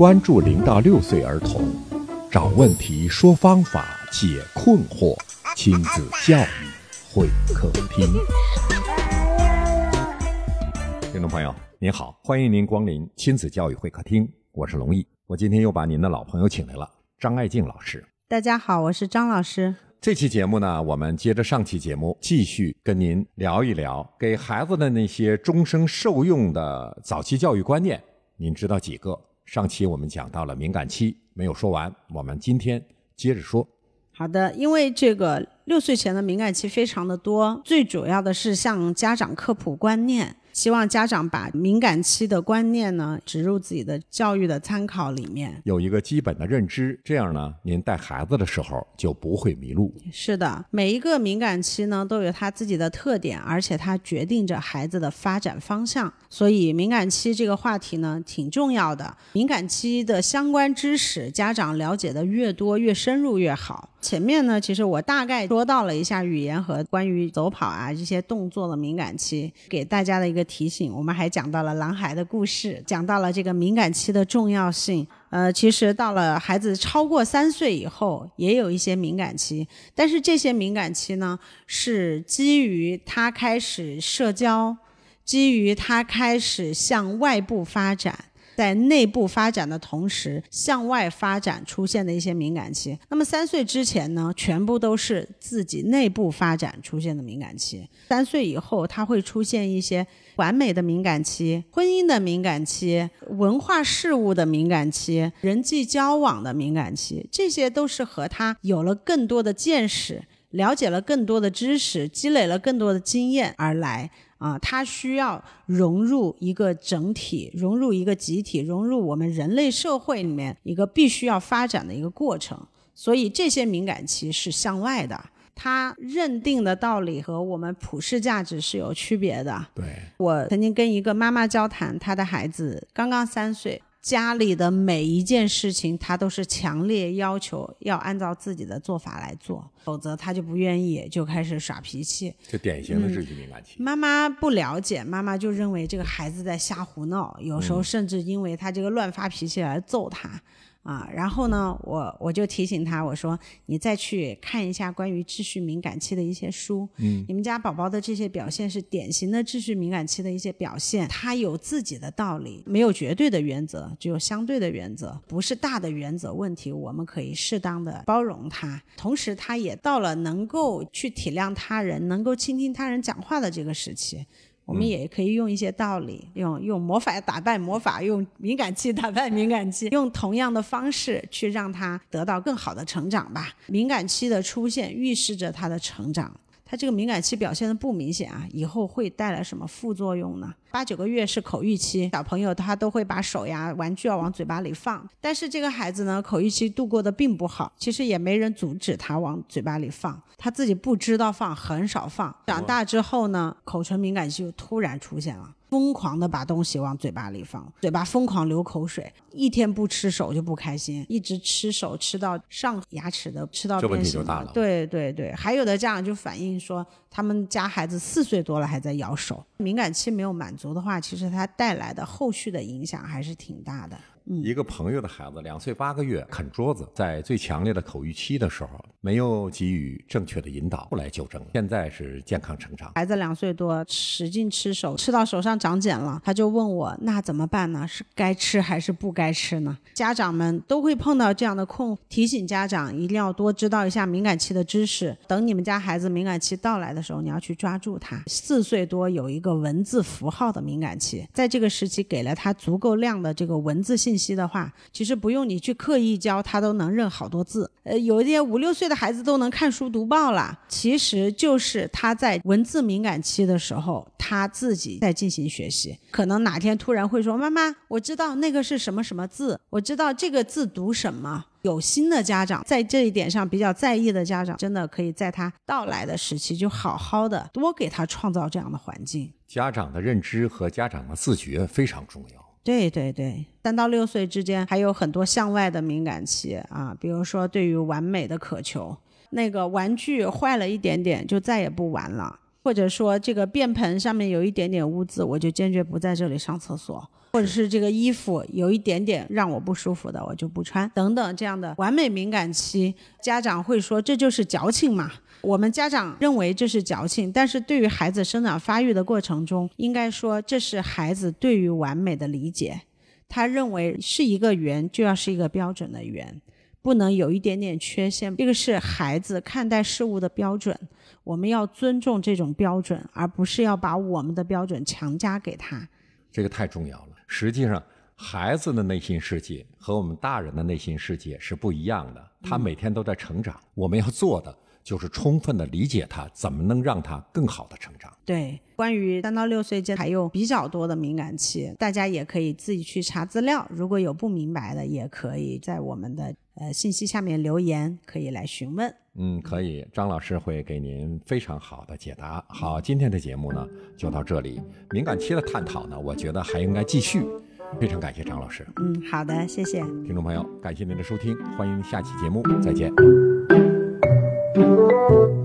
关注零到六岁儿童，找问题，说方法，解困惑，亲子教育会客厅。听众朋友，您好，欢迎您光临亲子教育会客厅，我是龙毅。我今天又把您的老朋友请来了，张爱静老师。大家好，我是张老师。这期节目呢，我们接着上期节目，继续跟您聊一聊给孩子的那些终生受用的早期教育观念。您知道几个？上期我们讲到了敏感期，没有说完，我们今天接着说。好的，因为这个六岁前的敏感期非常的多，最主要的是向家长科普观念。希望家长把敏感期的观念呢植入自己的教育的参考里面，有一个基本的认知，这样呢，您带孩子的时候就不会迷路。是的，每一个敏感期呢都有它自己的特点，而且它决定着孩子的发展方向。所以敏感期这个话题呢挺重要的，敏感期的相关知识，家长了解的越多越深入越好。前面呢，其实我大概说到了一下语言和关于走跑啊这些动作的敏感期，给大家的一个提醒。我们还讲到了男孩的故事，讲到了这个敏感期的重要性。呃，其实到了孩子超过三岁以后，也有一些敏感期，但是这些敏感期呢，是基于他开始社交，基于他开始向外部发展。在内部发展的同时，向外发展出现的一些敏感期。那么三岁之前呢，全部都是自己内部发展出现的敏感期。三岁以后，它会出现一些完美的敏感期、婚姻的敏感期、文化事物的敏感期、人际交往的敏感期，这些都是和他有了更多的见识、了解了更多的知识、积累了更多的经验而来。啊，它需要融入一个整体，融入一个集体，融入我们人类社会里面一个必须要发展的一个过程。所以这些敏感期是向外的，它认定的道理和我们普世价值是有区别的。对我曾经跟一个妈妈交谈，她的孩子刚刚三岁。家里的每一件事情，他都是强烈要求要按照自己的做法来做，否则他就不愿意，就开始耍脾气。这典型的秩序敏感期。妈妈不了解，妈妈就认为这个孩子在瞎胡闹，有时候甚至因为他这个乱发脾气而揍他。啊，然后呢，我我就提醒他，我说你再去看一下关于秩序敏感期的一些书。嗯，你们家宝宝的这些表现是典型的秩序敏感期的一些表现，他有自己的道理，没有绝对的原则，只有相对的原则，不是大的原则问题，我们可以适当的包容他。同时，他也到了能够去体谅他人、能够倾听他人讲话的这个时期。我们也可以用一些道理，用用魔法打败魔法，用敏感期打败敏感期，用同样的方式去让他得到更好的成长吧。敏感期的出现预示着他的成长。他这个敏感期表现的不明显啊，以后会带来什么副作用呢？八九个月是口欲期，小朋友他都会把手呀、玩具要往嘴巴里放，但是这个孩子呢，口欲期度过的并不好，其实也没人阻止他往嘴巴里放，他自己不知道放，很少放。长大之后呢，口唇敏感期就突然出现了。疯狂的把东西往嘴巴里放，嘴巴疯狂流口水，一天不吃手就不开心，一直吃手吃到上牙齿的吃到变形了。对对对，还有的家长就反映说，他们家孩子四岁多了还在咬手，敏感期没有满足的话，其实它带来的后续的影响还是挺大的。一个朋友的孩子两岁八个月啃桌子，在最强烈的口欲期的时候，没有给予正确的引导，后来纠正了，现在是健康成长。孩子两岁多，使劲吃手，吃到手上长茧了，他就问我那怎么办呢？是该吃还是不该吃呢？家长们都会碰到这样的困，提醒家长一定要多知道一下敏感期的知识。等你们家孩子敏感期到来的时候，你要去抓住他。四岁多有一个文字符号的敏感期，在这个时期给了他足够量的这个文字信息。期的话，其实不用你去刻意教，他都能认好多字。呃，有一些五六岁的孩子都能看书读报了，其实就是他在文字敏感期的时候，他自己在进行学习。可能哪天突然会说：“妈妈，我知道那个是什么什么字，我知道这个字读什么。”有心的家长在这一点上比较在意的家长，真的可以在他到来的时期就好好的多给他创造这样的环境。家长的认知和家长的自觉非常重要。对对对，三到六岁之间还有很多向外的敏感期啊，比如说对于完美的渴求，那个玩具坏了一点点就再也不玩了，或者说这个便盆上面有一点点污渍，我就坚决不在这里上厕所。或者是这个衣服有一点点让我不舒服的，我就不穿。等等，这样的完美敏感期，家长会说这就是矫情嘛？我们家长认为这是矫情，但是对于孩子生长发育的过程中，应该说这是孩子对于完美的理解。他认为是一个圆就要是一个标准的圆，不能有一点点缺陷。这个是孩子看待事物的标准，我们要尊重这种标准，而不是要把我们的标准强加给他。这个太重要了。实际上，孩子的内心世界和我们大人的内心世界是不一样的。他每天都在成长，我们要做的就是充分的理解他，怎么能让他更好的成长。对，关于三到六岁间还有比较多的敏感期，大家也可以自己去查资料。如果有不明白的，也可以在我们的呃信息下面留言，可以来询问。嗯，可以，张老师会给您非常好的解答。好，今天的节目呢就到这里。敏感期的探讨呢，我觉得还应该继续。非常感谢张老师。嗯，好的，谢谢。听众朋友，感谢您的收听，欢迎下期节目再见。Música